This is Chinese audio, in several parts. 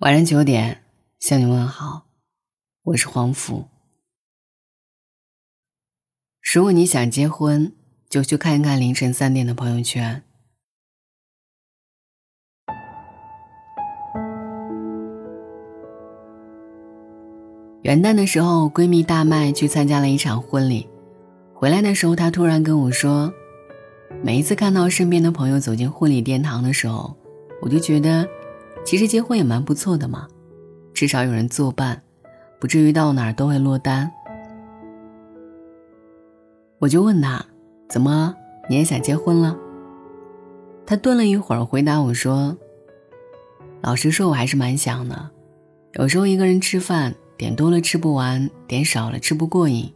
晚上九点向你问好，我是黄甫。如果你想结婚，就去看一看凌晨三点的朋友圈。元旦的时候，闺蜜大麦去参加了一场婚礼，回来的时候，她突然跟我说：“每一次看到身边的朋友走进婚礼殿堂的时候，我就觉得。”其实结婚也蛮不错的嘛，至少有人作伴，不至于到哪儿都会落单。我就问他：“怎么你也想结婚了？”他顿了一会儿，回答我说：“老实说，我还是蛮想的。有时候一个人吃饭，点多了吃不完，点少了吃不过瘾。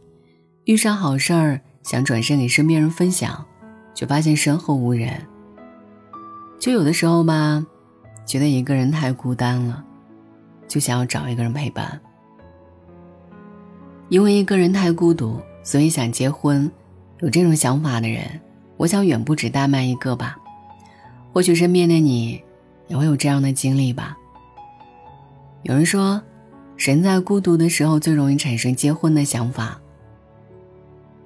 遇上好事儿，想转身给身边人分享，却发现身后无人。就有的时候吧。”觉得一个人太孤单了，就想要找一个人陪伴。因为一个人太孤独，所以想结婚。有这种想法的人，我想远不止大麦一个吧。或许身边的你，也会有这样的经历吧。有人说，人在孤独的时候最容易产生结婚的想法。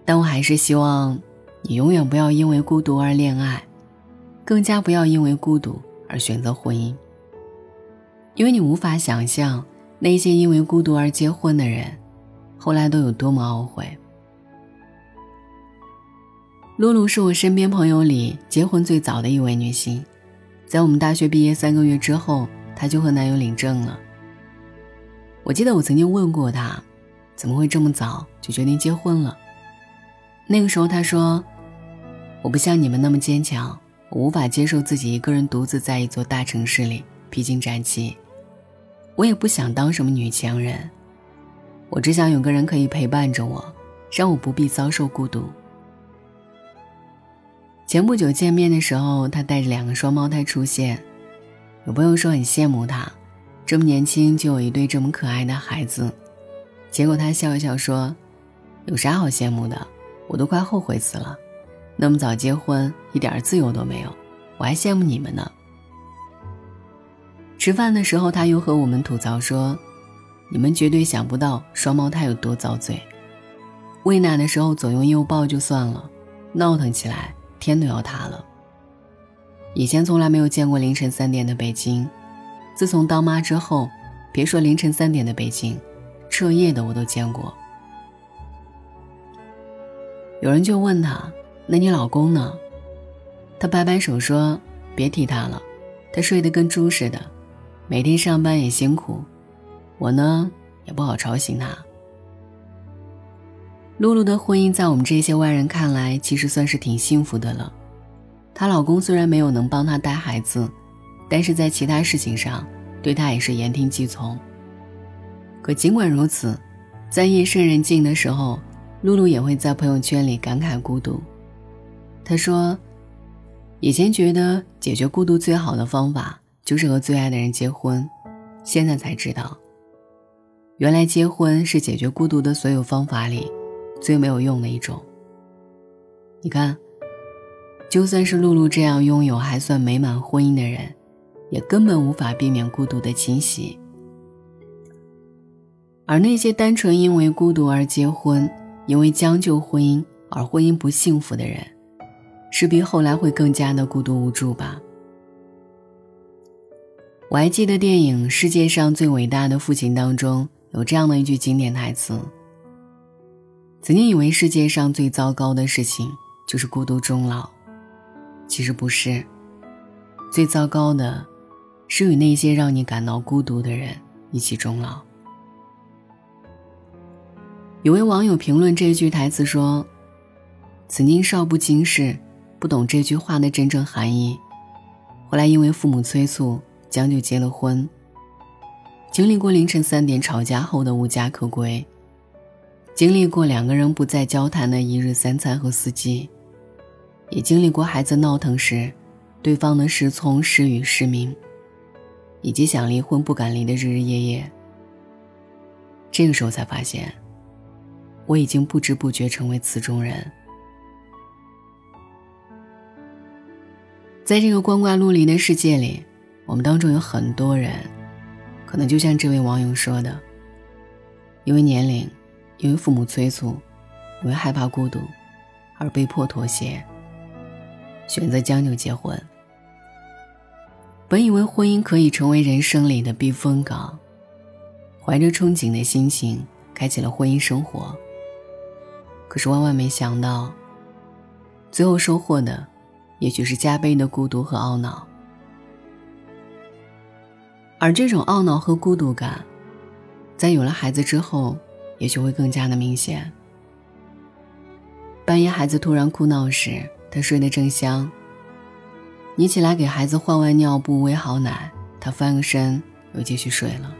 但我还是希望，你永远不要因为孤独而恋爱，更加不要因为孤独。而选择婚姻，因为你无法想象那些因为孤独而结婚的人，后来都有多么懊悔。露露是我身边朋友里结婚最早的一位女性，在我们大学毕业三个月之后，她就和男友领证了。我记得我曾经问过她，怎么会这么早就决定结婚了？那个时候她说：“我不像你们那么坚强。”我无法接受自己一个人独自在一座大城市里披荆斩棘，我也不想当什么女强人，我只想有个人可以陪伴着我，让我不必遭受孤独。前不久见面的时候，他带着两个双胞胎出现，有朋友说很羡慕他，这么年轻就有一对这么可爱的孩子，结果他笑一笑说：“有啥好羡慕的？我都快后悔死了。”那么早结婚，一点自由都没有，我还羡慕你们呢。吃饭的时候，他又和我们吐槽说：“你们绝对想不到双胞胎有多遭罪。喂奶的时候左拥右抱就算了，闹腾起来天都要塌了。以前从来没有见过凌晨三点的北京，自从当妈之后，别说凌晨三点的北京，彻夜的我都见过。”有人就问他。那你老公呢？他摆摆手说：“别提他了，他睡得跟猪似的，每天上班也辛苦，我呢也不好吵醒他。”露露的婚姻在我们这些外人看来，其实算是挺幸福的了。她老公虽然没有能帮她带孩子，但是在其他事情上对她也是言听计从。可尽管如此，在夜深人静的时候，露露也会在朋友圈里感慨孤独。他说：“以前觉得解决孤独最好的方法就是和最爱的人结婚，现在才知道，原来结婚是解决孤独的所有方法里最没有用的一种。你看，就算是露露这样拥有还算美满婚姻的人，也根本无法避免孤独的侵袭。而那些单纯因为孤独而结婚，因为将就婚姻而婚姻不幸福的人。”势必后来会更加的孤独无助吧。我还记得电影《世界上最伟大的父亲》当中有这样的一句经典台词：“曾经以为世界上最糟糕的事情就是孤独终老，其实不是，最糟糕的，是与那些让你感到孤独的人一起终老。”有位网友评论这句台词说：“曾经少不经事。”不懂这句话的真正含义，后来因为父母催促，将就结了婚。经历过凌晨三点吵架后的无家可归，经历过两个人不再交谈的一日三餐和四季，也经历过孩子闹腾时，对方的失聪、失语、失明，以及想离婚不敢离的日日夜夜。这个时候才发现，我已经不知不觉成为词中人。在这个光怪陆离的世界里，我们当中有很多人，可能就像这位网友说的：“因为年龄，因为父母催促，因为害怕孤独，而被迫妥协，选择将就结婚。本以为婚姻可以成为人生里的避风港，怀着憧憬的心情，开启了婚姻生活。可是万万没想到，最后收获的，也许是加倍的孤独和懊恼。”而这种懊恼和孤独感，在有了孩子之后，也许会更加的明显。半夜孩子突然哭闹时，他睡得正香。你起来给孩子换完尿布、喂好奶，他翻个身又继续睡了。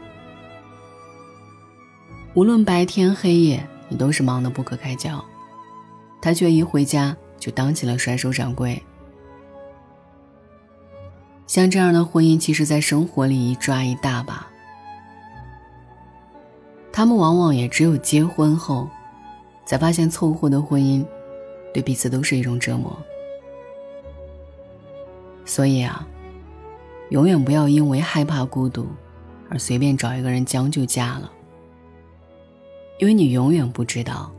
无论白天黑夜，你都是忙得不可开交，他却一回家就当起了甩手掌柜。像这样的婚姻，其实，在生活里一抓一大把。他们往往也只有结婚后，才发现凑合的婚姻，对彼此都是一种折磨。所以啊，永远不要因为害怕孤独，而随便找一个人将就嫁了。因为你永远不知道，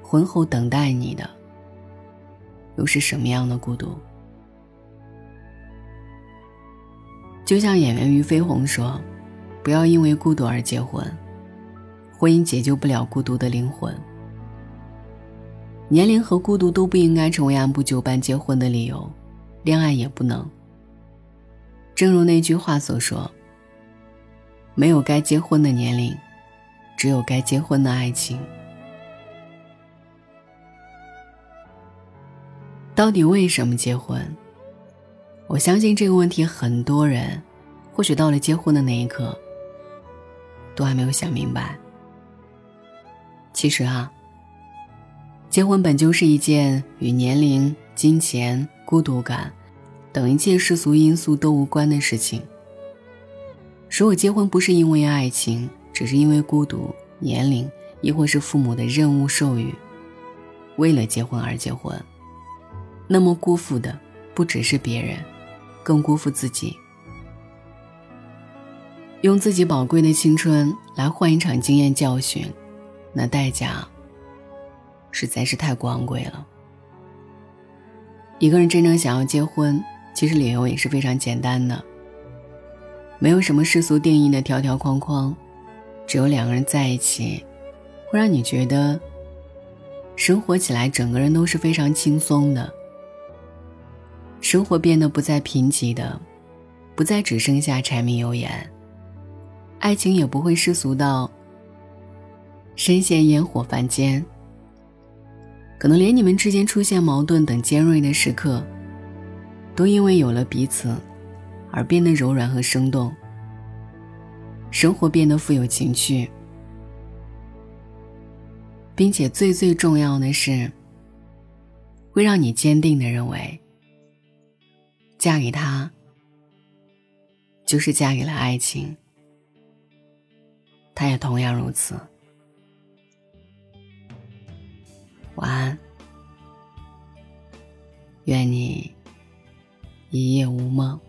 婚后等待你的，又是什么样的孤独。就像演员俞飞鸿说：“不要因为孤独而结婚，婚姻解救不了孤独的灵魂。年龄和孤独都不应该成为按部就班结婚的理由，恋爱也不能。正如那句话所说：‘没有该结婚的年龄，只有该结婚的爱情。’到底为什么结婚？”我相信这个问题，很多人或许到了结婚的那一刻，都还没有想明白。其实啊，结婚本就是一件与年龄、金钱、孤独感等一切世俗因素都无关的事情。如果结婚不是因为爱情，只是因为孤独、年龄，亦或是父母的任务授予，为了结婚而结婚，那么辜负的不只是别人。更辜负自己，用自己宝贵的青春来换一场经验教训，那代价实在是太过昂贵了。一个人真正想要结婚，其实理由也是非常简单的，没有什么世俗定义的条条框框，只有两个人在一起，会让你觉得生活起来整个人都是非常轻松的。生活变得不再贫瘠的，不再只剩下柴米油盐。爱情也不会世俗到深陷烟火凡间。可能连你们之间出现矛盾等尖锐的时刻，都因为有了彼此，而变得柔软和生动。生活变得富有情趣，并且最最重要的是，会让你坚定的认为。嫁给他，就是嫁给了爱情。他也同样如此。晚安，愿你一夜无梦。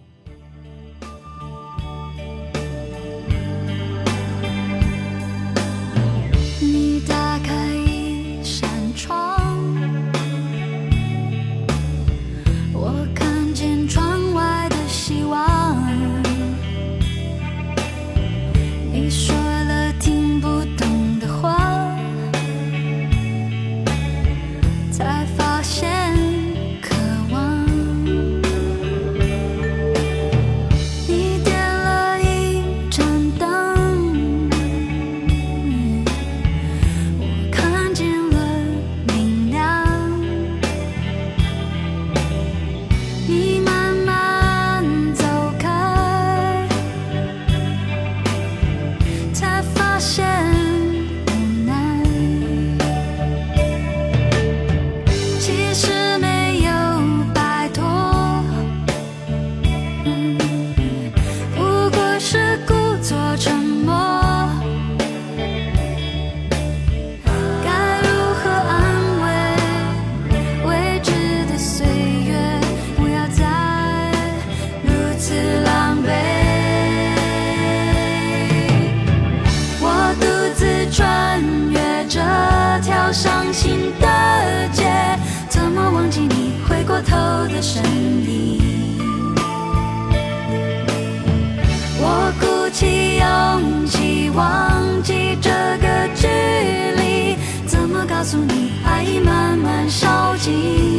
发现。的声音。我鼓起勇气忘记这个距离，怎么告诉你爱已慢慢烧尽？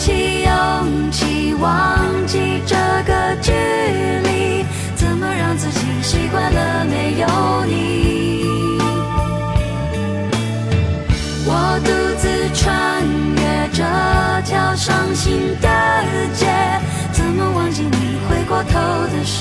起勇气忘记这个距离怎么让自己习惯了没有你？我独自穿越这条伤心的街怎么忘记你回过头的时